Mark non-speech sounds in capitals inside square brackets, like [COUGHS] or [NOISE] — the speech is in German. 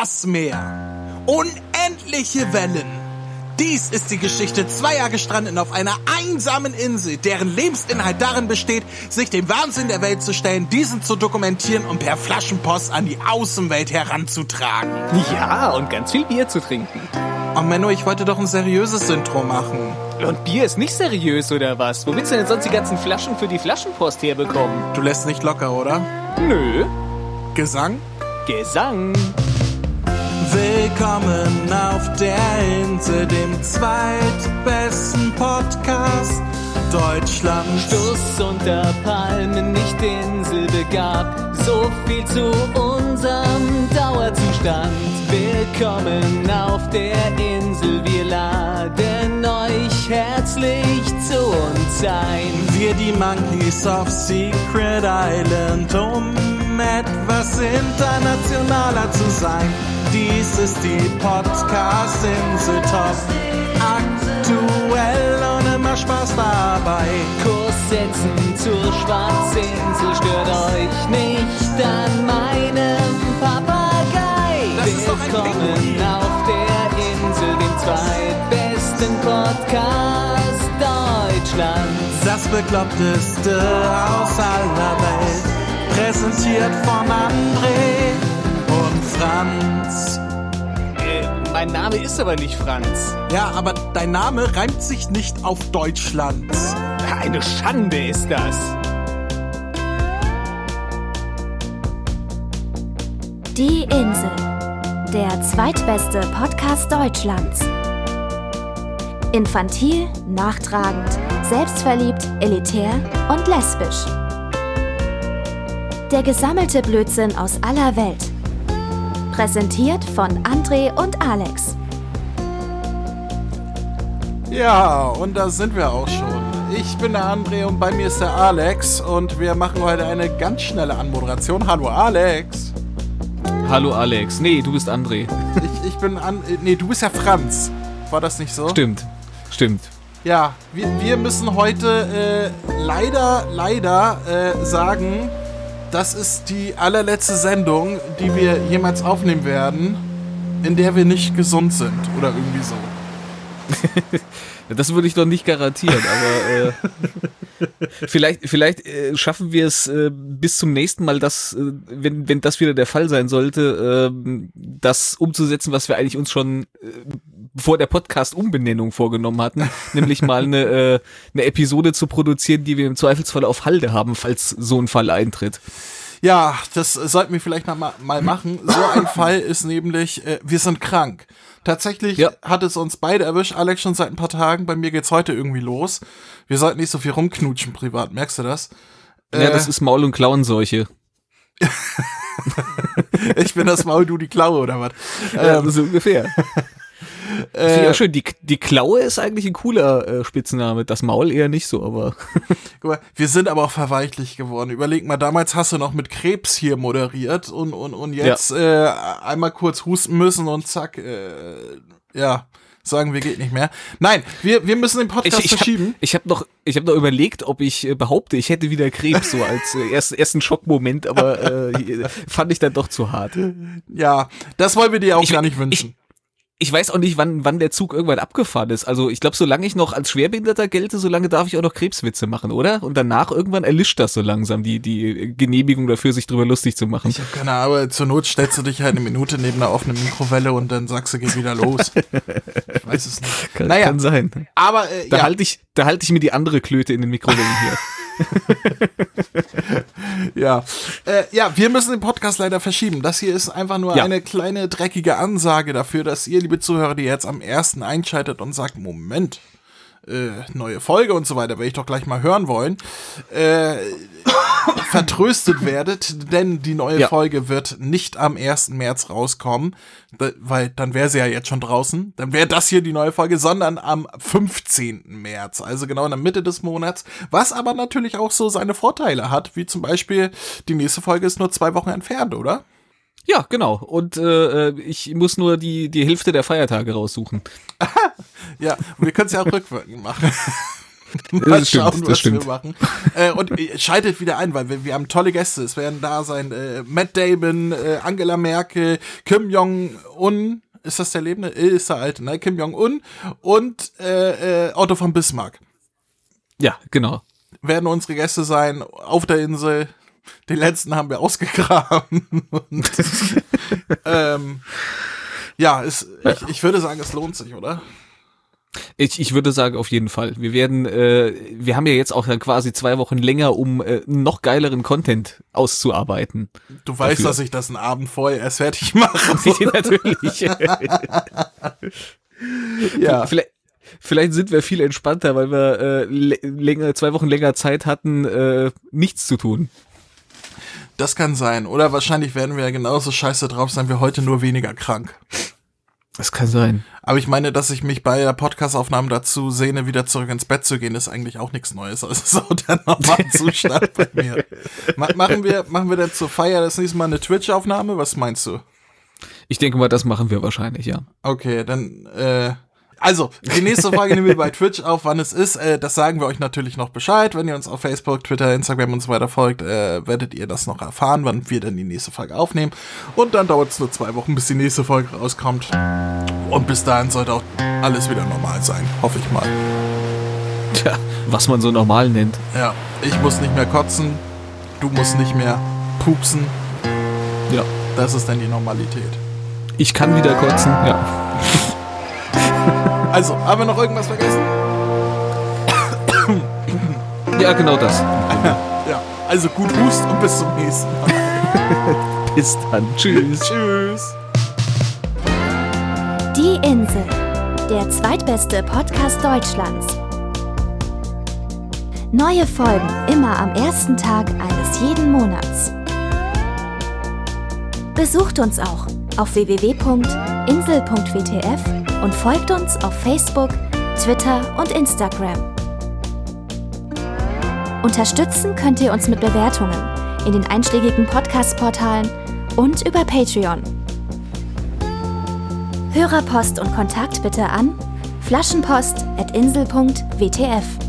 das Meer. Unendliche Wellen. Dies ist die Geschichte zweier Gestrandeten auf einer einsamen Insel, deren Lebensinhalt darin besteht, sich dem Wahnsinn der Welt zu stellen, diesen zu dokumentieren und per Flaschenpost an die Außenwelt heranzutragen. Ja, und ganz viel Bier zu trinken. Oh Menno, ich wollte doch ein seriöses Intro machen. Und Bier ist nicht seriös, oder was? Wo willst du denn sonst die ganzen Flaschen für die Flaschenpost herbekommen? Du lässt nicht locker, oder? Nö. Gesang? Gesang. Willkommen auf der Insel, dem zweitbesten Podcast Deutschlands. Stuss unter Palmen, nicht Inselbegab. So viel zu unserem Dauerzustand. Willkommen auf der Insel, wir laden euch herzlich zu uns ein. Wir die Monkeys of Secret Island, um etwas internationaler zu sein. Dies ist die Podcast-Insel Top. Aktuell und immer Spaß dabei. Kurs setzen zur Schwarzinsel, stört euch nicht an meinem Papagei. Willkommen auf der Insel, dem zweitbesten Podcast Deutschlands. Das Bekloppteste aus aller Welt. Präsentiert von André Franz. Äh, mein Name ist aber nicht Franz. Ja, aber dein Name reimt sich nicht auf Deutschland. Eine Schande ist das. Die Insel. Der zweitbeste Podcast Deutschlands. Infantil, nachtragend, selbstverliebt, elitär und lesbisch. Der gesammelte Blödsinn aus aller Welt. Präsentiert von André und Alex. Ja, und da sind wir auch schon. Ich bin der André und bei mir ist der Alex und wir machen heute eine ganz schnelle Anmoderation. Hallo Alex. Hallo Alex. Nee, du bist André. Ich, ich bin an. Nee, du bist ja Franz. War das nicht so? Stimmt. Stimmt. Ja, wir, wir müssen heute äh, leider, leider äh, sagen, das ist die allerletzte Sendung, die wir jemals aufnehmen werden, in der wir nicht gesund sind oder irgendwie so. [LAUGHS] Das würde ich doch nicht garantieren, aber äh, [LAUGHS] vielleicht, vielleicht äh, schaffen wir es äh, bis zum nächsten Mal, dass, äh, wenn, wenn das wieder der Fall sein sollte, äh, das umzusetzen, was wir eigentlich uns schon äh, vor der Podcast-Umbenennung vorgenommen hatten, [LAUGHS] nämlich mal eine, äh, eine Episode zu produzieren, die wir im Zweifelsfall auf Halde haben, falls so ein Fall eintritt. Ja, das sollten wir vielleicht noch mal, mal machen. So ein [LAUGHS] Fall ist nämlich, äh, wir sind krank. Tatsächlich Ja. hat es uns beide erwischt, Alex schon seit ein paar Tagen. Bei mir geht's heute irgendwie los. Wir sollten nicht so viel rumknutschen privat, merkst du das? Ja, Äh, das ist Maul- und Klauenseuche. [LAUGHS] Ich bin das Maul, du die Klaue oder was? Ja, Ähm, so ungefähr. Äh, ja, schön. Die, die Klaue ist eigentlich ein cooler äh, Spitzname. Das Maul eher nicht so, aber. [LAUGHS] Guck mal, wir sind aber auch verweichlich geworden. Überleg mal, damals hast du noch mit Krebs hier moderiert und, und, und jetzt äh, einmal kurz husten müssen und zack, äh, ja, sagen wir geht nicht mehr. Nein, wir, wir müssen den Podcast ich, ich verschieben. Hab, ich habe noch, ich habe noch überlegt, ob ich äh, behaupte, ich hätte wieder Krebs so als äh, erst, ersten Schockmoment, aber äh, [LAUGHS] fand ich dann doch zu hart. Ja, das wollen wir dir auch Ich- gar nicht wünschen. Ich weiß auch nicht, wann, wann der Zug irgendwann abgefahren ist. Also ich glaube, solange ich noch als Schwerbehinderter gelte, solange darf ich auch noch Krebswitze machen, oder? Und danach irgendwann erlischt das so langsam, die, die Genehmigung dafür, sich drüber lustig zu machen. ich habe keine Ahnung, zur Not stellst du dich halt eine Minute neben einer offenen Mikrowelle und dann sagst du, geht wieder los. [LAUGHS] Ich weiß es nicht. Kann, naja, kann sein. aber äh, Da ja, halte ich, da halte ich mir die andere Klöte in den Mikrowellen hier. [LAUGHS] [LAUGHS] Ja. Äh, ja, wir müssen den Podcast leider verschieben. Das hier ist einfach nur Ja. eine kleine dreckige Ansage dafür, dass ihr, liebe Zuhörer, die jetzt am ersten einschaltet und sagt, Moment, äh, neue Folge und so weiter, werde ich doch gleich mal hören wollen, äh, [COUGHS] vertröstet werdet, denn die neue Ja. Folge wird nicht am 1. März rauskommen, weil dann wäre sie ja jetzt schon draußen. Dann wäre das hier die neue Folge, sondern am 15. März, also genau in der Mitte des Monats, was aber natürlich auch so seine Vorteile hat, wie zum Beispiel die nächste Folge ist nur zwei Wochen entfernt, oder? Ja, genau. Und äh, ich muss nur die, die Hälfte der Feiertage raussuchen. [LAUGHS] Ja, und wir können es ja auch rückwirkend machen. [LAUGHS] Mal Das stimmt, schauen, das was stimmt. wir machen. Äh, und äh, schaltet wieder ein, weil wir, wir haben tolle Gäste. Es werden da sein äh, Matt Damon, äh, Angela Merkel, Kim Jong-un. Ist das der Lebende? Äh, Ist der Alte, ne? Kim Jong-un und äh, äh, Otto von Bismarck Ja, genau. werden unsere Gäste sein auf der Insel. Den letzten haben wir ausgegraben. Und, [LAUGHS] ähm, ja, es, ich, ich würde sagen, es lohnt sich, oder? Ich, ich würde sagen, auf jeden Fall. Wir werden, äh, wir haben ja jetzt auch dann quasi zwei Wochen länger, um äh, noch geileren Content auszuarbeiten. Du weißt, Dafür. dass ich das einen Abend vorher erst fertig mache. [LAUGHS] Natürlich. [LAUGHS] ja. Vielleicht, vielleicht sind wir viel entspannter, weil wir äh, lä- länger, zwei Wochen länger Zeit hatten, äh, nichts zu tun. Das kann sein. Oder wahrscheinlich werden wir ja genauso scheiße drauf sein wie heute, nur weniger krank. Das kann sein. Aber ich meine, dass ich mich bei der Podcastaufnahme dazu sehne, wieder zurück ins Bett zu gehen, ist eigentlich auch nichts Neues. Also so der normale [LAUGHS] Zustand bei mir. Ma machen wir, machen wir denn zur Feier das nächste Mal eine Twitch-Aufnahme? Was meinst du? Ich denke mal, das machen wir wahrscheinlich, ja. Okay, dann, äh, also, die nächste Folge nehmen wir bei Twitch auf, wann es ist. Äh, das sagen wir euch natürlich noch Bescheid. Wenn ihr uns auf Facebook, Twitter, Instagram und so weiter folgt, äh, werdet ihr das noch erfahren, wann wir dann die nächste Folge aufnehmen. Und dann dauert es nur zwei Wochen, bis die nächste Folge rauskommt. Und bis dahin sollte auch alles wieder normal sein. Hoffe ich mal. Tja, was man so normal nennt. Ja, ich muss nicht mehr kotzen. Du musst nicht mehr pupsen. Ja. Das ist dann die Normalität. Ich kann wieder kotzen, ja. Also, haben wir noch irgendwas vergessen? [COUGHS] Ja, genau das. Ja, also gut Hust und bis zum nächsten Mal. [LAUGHS] Bis dann. Tschüss. Tschüss. Die Insel, der zweitbeste Podcast Deutschlands. Neue Folgen immer am ersten Tag eines jeden Monats. Besucht uns auch auf www.insel.wtf und folgt uns auf Facebook, Twitter und Instagram. Unterstützen könnt ihr uns mit Bewertungen in den einschlägigen Podcast-Portalen und über Patreon. Hörerpost und Kontakt bitte an flaschenpost.insel.wtf.